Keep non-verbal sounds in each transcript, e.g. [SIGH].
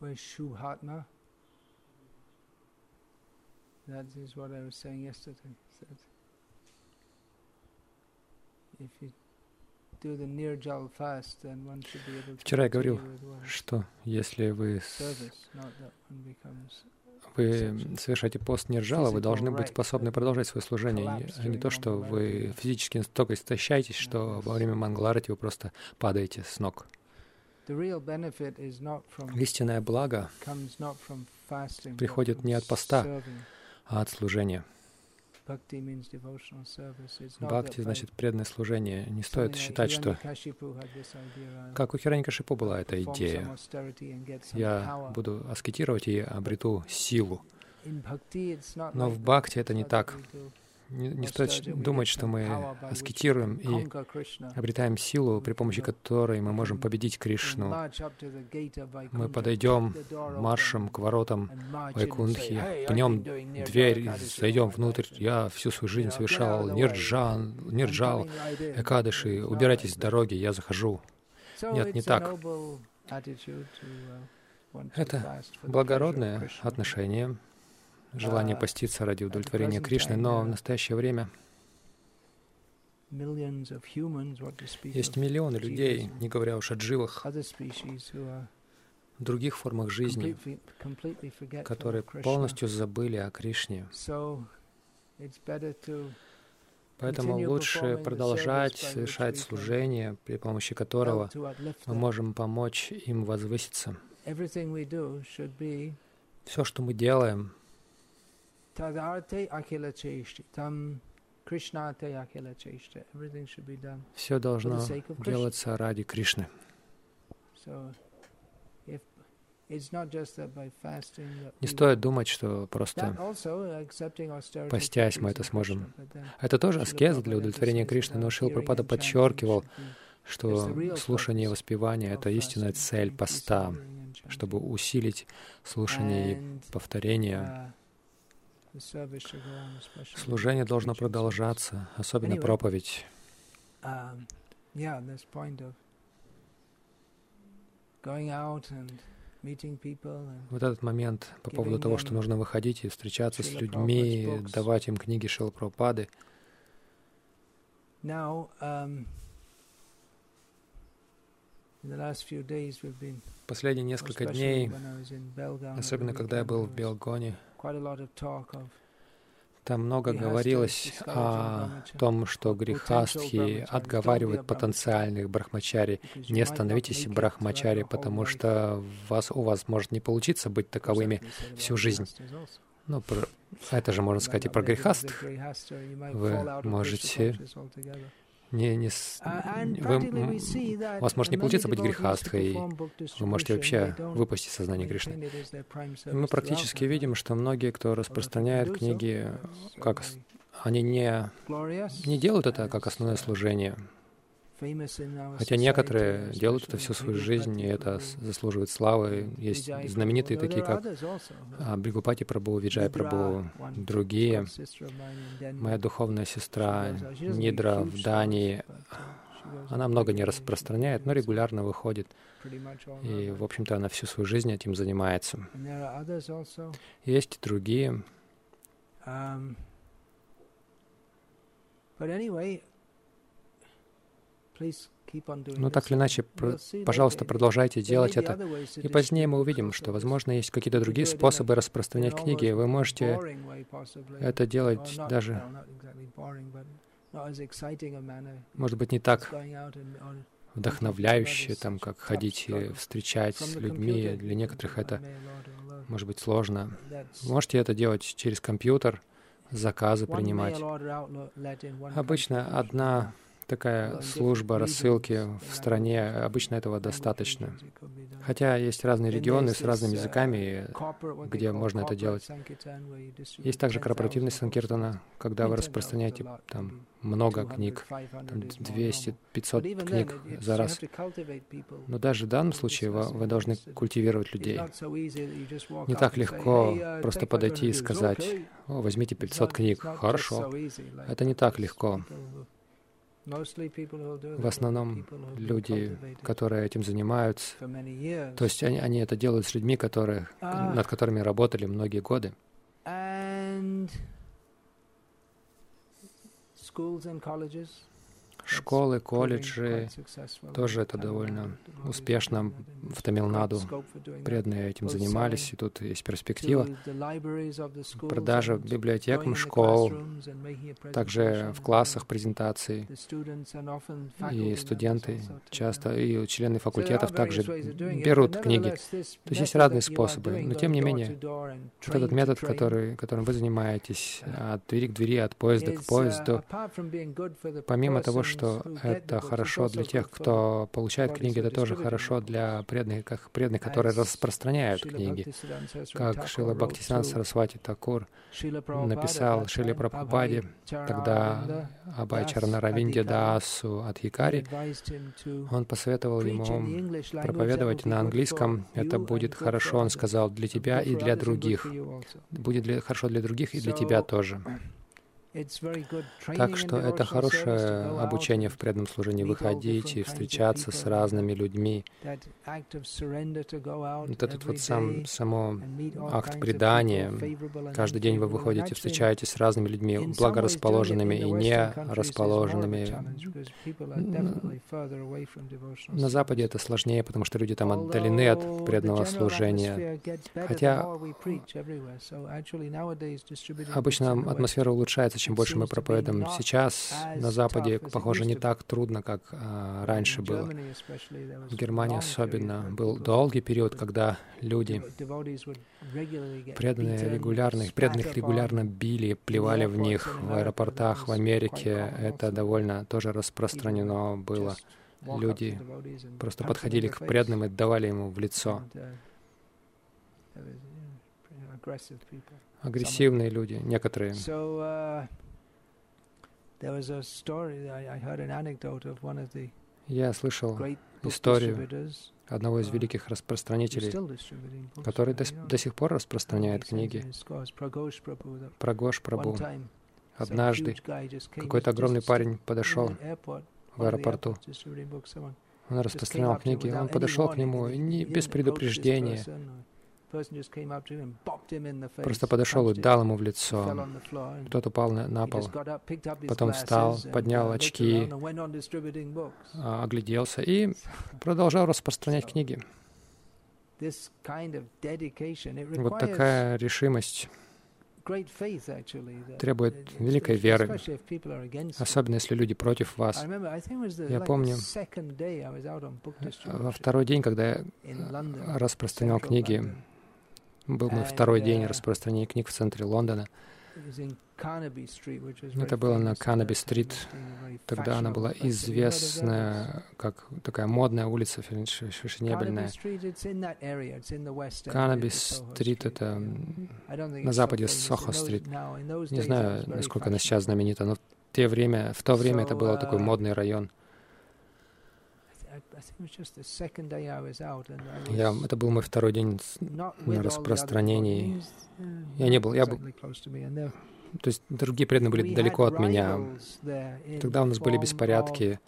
where Shubhatma, that is what I was saying yesterday, said, if you do the Nirjal fast, then one should be able to Вчера я говорил, что если вы, that вы совершаете пост Нирджала, вы должны быть способны продолжать свое служение, а не то, что вы физически настолько истощаетесь, что во время Мангаларати вы просто падаете с ног. Истинное благо, приходит не от поста, а от служения. Бхакти значит преданное служение. Не стоит считать, что uh, как у Хираникашипу была эта идея. Я буду аскетировать и обрету силу. Но в бхакти это не так. Не, стоит думать, что мы аскетируем и обретаем силу, при помощи которой мы можем победить Кришну. Мы подойдем маршем к воротам Вайкунхи, "Hey, I've пнем дверь, зайдем внутрь. Я всю свою жизнь совершал нирджан, нирджал, coming right in." экадыши. Убирайтесь с дороги, я захожу. Нет, не так. uh, Это Благородное отношение, желание А, поститься ради удовлетворения Кришны, но в настоящее время есть миллионы людей, не говоря уж о дживах, других формах жизни, которые полностью забыли о Кришне. Поэтому лучше продолжать совершать служение, при помощи которого мы можем помочь им возвыситься. Все, что мы делаем, все должно делаться ради Кришны. Не стоит думать, что просто постясь мы это сможем. Это тоже аскеза для удовлетворения Кришны, но and chanting подчеркивал, что слушание и воспевание — это истинная цель поста, чтобы усилить слушание и повторение. Служение должно продолжаться, особенно проповедь. Um, Вот этот момент по поводу того, что нужно выходить и встречаться с людьми, давать им книги now um, Последние несколько дней, особенно когда я был в Белгоне, там много говорилось о том, что грехастхи отговаривают потенциальных брахмачари. Не становитесь брахмачари, потому что вас, у вас может не получиться быть таковыми всю жизнь. Ну, про- это же можно сказать и про might Вы можете. Не, не с- Uh, and вы, у вас может не получиться быть грехастхой, вы можете вообще выпасть из сознания Кришны. И мы практически видим, что многие, кто распространяет книги, that's как они не, не делают это как основное uh, служение. Хотя некоторые делают это всю свою жизнь, и это заслуживает славы. Есть знаменитые такие, как а, Бригупати Прабу, Виджай Прабу, другие. Моя духовная сестра Нидра в Дании, она много не распространяет, но регулярно выходит. И, в общем-то, она всю свою жизнь этим занимается. Есть и другие. Но this. так или иначе, пожалуйста, продолжайте делать это. И позднее мы увидим, что, возможно, есть какие-то другие способы распространять книги. Вы можете это делать даже, может быть, не так вдохновляюще, там, как ходить и встречать с людьми. Для некоторых это может быть сложно. можете это делать через компьютер, заказы принимать. Обычно одна такая служба рассылки в стране, обычно этого достаточно. Хотя есть разные регионы с разными uh, языками, где можно это делать. Есть также 10,000 корпоративный books. санкиртана, когда вы 10,000 распространяете там много 200, книг, 500 там is more 200-500 normal. But even then, книг за раз. Но даже в данном случае вы, вы должны культивировать людей. Не так легко "Hey, uh, просто подойти и 500 reviews." сказать. «О, возьмите It's 500 not- книг, хорошо». Это не так легко. В основном люди, которые этим занимаются, то есть они, они это делают с людьми, которые, над которыми работали многие годы. Школы, колледжи, тоже это довольно успешно в Тамилнаду. преданные этим занимались, и тут есть перспектива. Продажа библиотекам школ, также в классах презентации, и студенты часто, и члены факультетов также берут книги. То есть есть разные способы, но тем не менее, вот этот метод, который, которым вы занимаетесь, от двери к двери, от поезда к поезду, помимо того, что что это хорошо для тех, кто получает книги, это тоже хорошо для преданных, как преданных, которые распространяют книги. Как Шила Бхактисан Сарасвати Такур написал Шиле Прабхупаде, тогда Абай Чарнаравинде Дасу от Якари, он посоветовал ему проповедовать на английском. Это будет хорошо, он сказал, для тебя и для других. Будет для, хорошо для других и для тебя тоже. Так что это хорошее обучение в преданном служении, выходить и встречаться с разными людьми. Вот этот вот сам, само акт предания. Каждый день вы выходите, встречаетесь с разными людьми, благорасположенными и не расположенными. На Западе это сложнее, потому что люди там отдалены от преданного служения. Хотя обычно атмосфера улучшается, чем больше мы проповедуем сейчас на Западе, похоже, не так трудно, как а, раньше было. В Германии особенно был долгий период, когда люди, преданные регулярно, их преданных регулярно били, плевали в них в аэропортах в Америке. Это довольно тоже распространено было. Люди просто подходили к преданным и давали ему в лицо агрессивные люди, некоторые. Я слышал историю одного из великих распространителей, который до, до сих пор распространяет книги. Прагош Прабу. Однажды какой-то огромный парень подошел в аэропорту. Он распространял книги. Он подошел к нему не без предупреждения, Просто подошел и дал ему в лицо. Тот упал на, на пол. Потом встал, поднял очки, а, огляделся и продолжал распространять книги. Вот такая решимость требует великой веры, особенно если люди против вас. Я помню, во второй день, когда я распространял книги был мой второй день uh, распространения книг в центре Лондона. Это было на Канаби-стрит. Тогда она была известна как такая модная улица, фешенебельная. Канаби-стрит — это на западе Сохо-стрит. Не знаю, насколько она сейчас знаменита, но в, те время, в то время это был такой uh, модный район. Я, это был мой второй день на распространении. Я не был, я был, то есть другие преданные были далеко от меня. Тогда у нас были беспорядки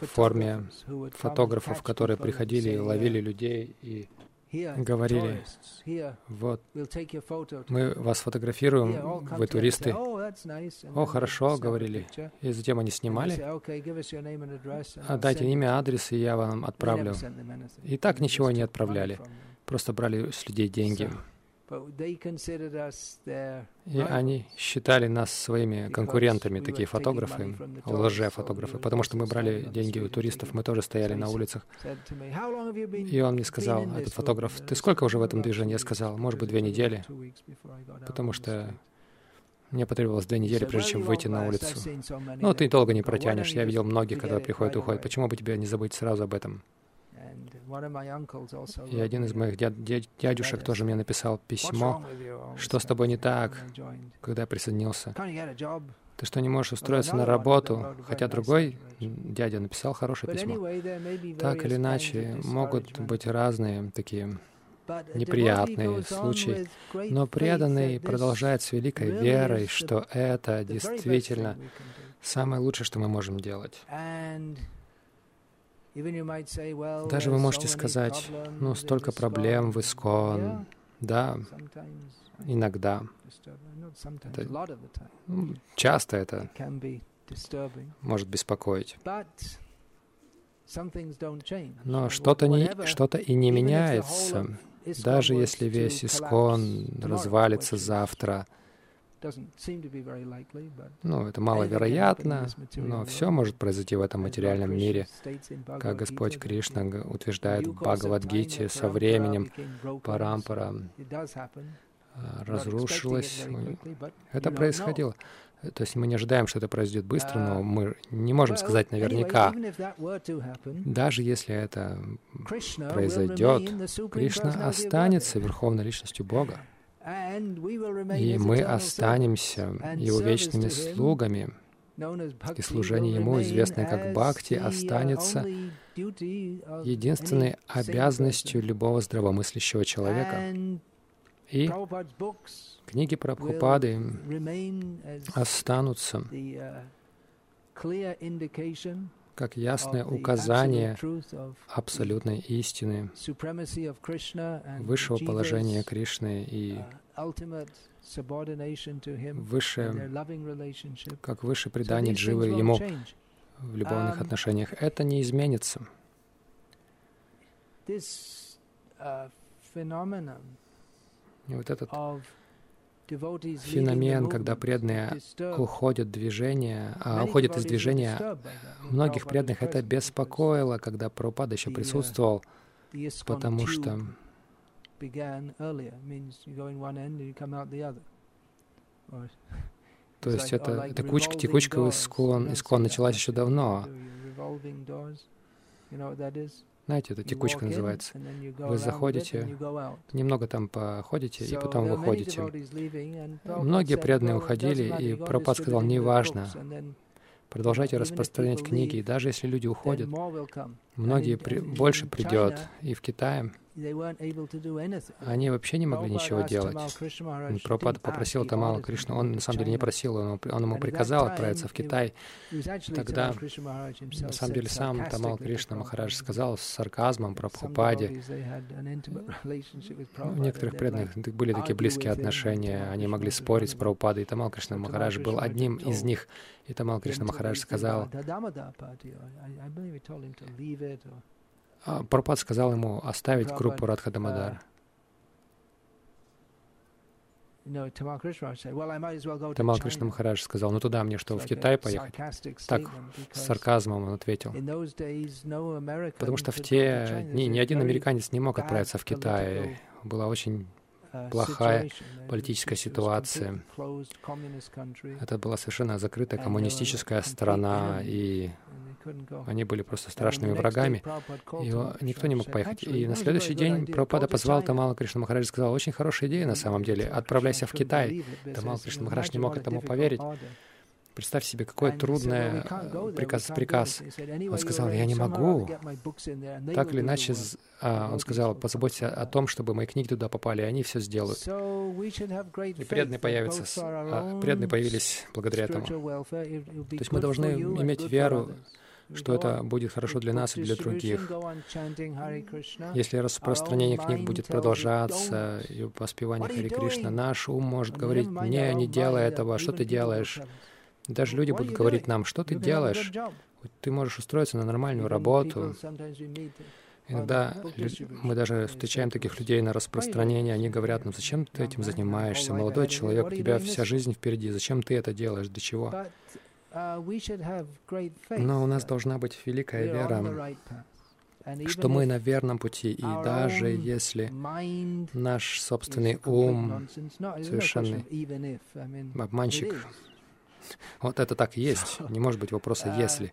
в форме фотографов, которые приходили и ловили людей и говорили, вот, мы вас фотографируем, вы туристы. Oh, О, хорошо, говорили. И затем они снимали. Отдайте имя, адрес, и я вам отправлю. И так ничего не отправляли. Просто брали с людей деньги. И они считали нас своими конкурентами, такие фотографы, лже-фотографы, потому что мы брали деньги у туристов, мы тоже стояли на улицах. И он мне сказал, этот фотограф, ты сколько уже в этом движении? Я сказал, может быть, две недели, потому что мне потребовалось две недели, прежде чем выйти на улицу. Ну, ты долго не протянешь. Я видел многих, когда приходят и уходят. Почему бы тебе не забыть сразу об этом? И один из моих дяд, дядь, дядюшек тоже мне написал письмо, что с тобой не так, когда я присоединился. Ты что, не можешь устроиться на работу? Хотя другой дядя написал хорошее письмо. Так или иначе, могут быть разные такие неприятный случай, но преданный продолжает с великой верой, что это действительно самое лучшее, что мы можем делать. Даже вы можете сказать, ну, столько проблем в Искон. Да, иногда. Это, ну, часто это может беспокоить. Но что-то не, что-то и не меняется. Даже если весь Искон развалится завтра, ну, это маловероятно, но все может произойти в этом материальном мире. Как Господь Кришна утверждает в Бхагавадгите, со временем Парампара а, разрушилась. Это происходило. То есть мы не ожидаем, что это произойдет быстро, но мы не можем сказать наверняка. Даже если это произойдет, Кришна останется Верховной Личностью Бога. И мы останемся Его вечными слугами, и служение Ему, известное как Бхакти, останется единственной обязанностью любого здравомыслящего человека. И книги Прабхупады останутся как ясное указание абсолютной истины, высшего положения Кришны и выше, как выше предание Дживы Ему в любовных отношениях. Это не изменится. И вот этот феномен, когда преданные уходят, движение, а, уходят из движения, многих преданных это беспокоило, когда Прабхупада еще присутствовал, потому что то есть это, это кучка, текучка искон, искон началась еще давно. Знаете, это текучка называется. Вы заходите, немного там походите, и потом выходите. Многие преданные уходили, и Прабхупад сказал, неважно, продолжайте распространять книги, и даже если люди уходят, многие при, больше придет, и в Китае они вообще не могли ничего делать. Прабхупада попросил Тамала Кришну, он на самом деле не просил, он, он ему приказал отправиться в Китай. Тогда, на самом деле, сам Тамал Кришна Махарадж сказал с сарказмом про Прабхупаде. [LAUGHS] У некоторых преданных были такие близкие отношения, они могли спорить с Прабхупадой, и Тамал Кришна Махарадж был одним из них. И Тамал Кришна Махарадж сказал, а, Прабхупад сказал ему оставить группу Радхадамадар. Тамал Кришна Махарадж сказал, ну туда мне что, в Китай поехать? Так, с сарказмом он ответил. Потому что в те дни ни один американец не мог отправиться в Китай. Была очень uh, плохая политическая ситуация. Это была совершенно закрытая коммунистическая страна, и они были просто страшными врагами, и никто не мог поехать. И на следующий день Прабхупада позвал Тамала Кришна Махарадж и сказал, очень хорошая идея на самом деле, отправляйся в Китай. Тамал Кришна Махарадж не мог этому поверить. Представь себе, какой трудный приказ, приказ. Он сказал, я не могу. Так или иначе, а, он сказал, позаботься о том, чтобы мои книги туда попали, и они все сделают. И преданные появятся, а, преданные появились благодаря этому. То есть мы должны иметь веру что это будет хорошо для нас и для других. Если распространение книг будет продолжаться и воспевание Хари Кришна, наш ум может говорить, «Не, не делай этого, что ты делаешь?» Даже люди будут говорить нам, «Что ты делаешь? Ты можешь устроиться на нормальную работу». Иногда мы даже встречаем таких людей на распространение, они говорят нам, зачем ты этим занимаешься, молодой человек, у тебя вся жизнь впереди, зачем ты это делаешь, для чего? Uh, Но у нас должна быть великая вера, что мы на верном пути, и даже если наш собственный ум совершенный обманщик, вот это так и есть, [LAUGHS] не может быть вопроса uh, «если».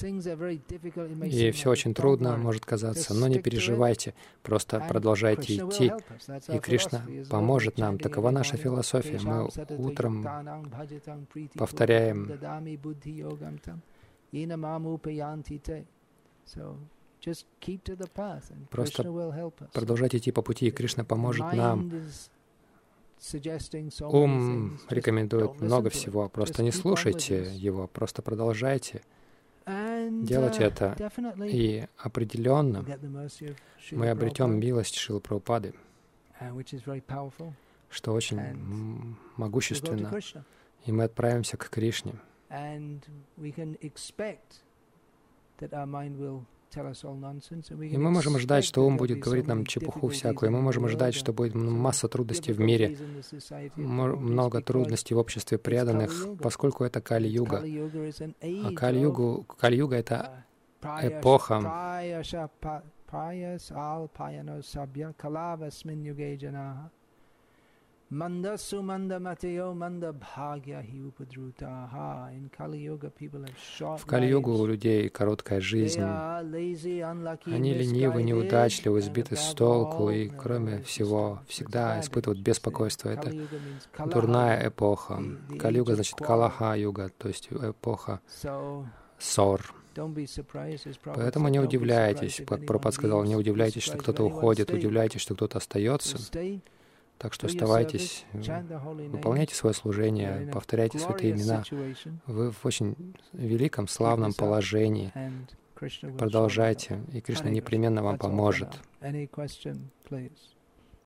И все очень трудно может казаться, но не переживайте, просто продолжайте идти, и Кришна поможет нам. Такова наша философия. Мы утром повторяем Просто продолжайте идти по пути, и Кришна поможет нам. Ум рекомендует много всего. Просто не слушайте его, просто продолжайте делать uh, это. И определенно мы обретем милость Шилы Прабхупады, uh, что очень могущественно. И мы отправимся к Кришне. И мы можем ждать, что ум будет говорить нам чепуху всякую. И мы можем ждать, что будет масса трудностей в мире, много трудностей в обществе преданных, поскольку это Кали-юга. А Кали-югу, Кали-юга — это эпоха В Кали-югу у людей короткая жизнь. Они ленивы, неудачливы, сбиты с толку и, кроме всего, всегда испытывают беспокойство. Это дурная эпоха. Кали-юга значит Калаха-юга, то есть эпоха ссор. Поэтому не удивляйтесь, как Пропад сказал, не удивляйтесь, что кто-то уходит, удивляйтесь, что кто-то остается. Так что оставайтесь, выполняйте свое служение, повторяйте святые имена. Вы в очень великом, славном положении. Продолжайте, и Кришна непременно вам поможет.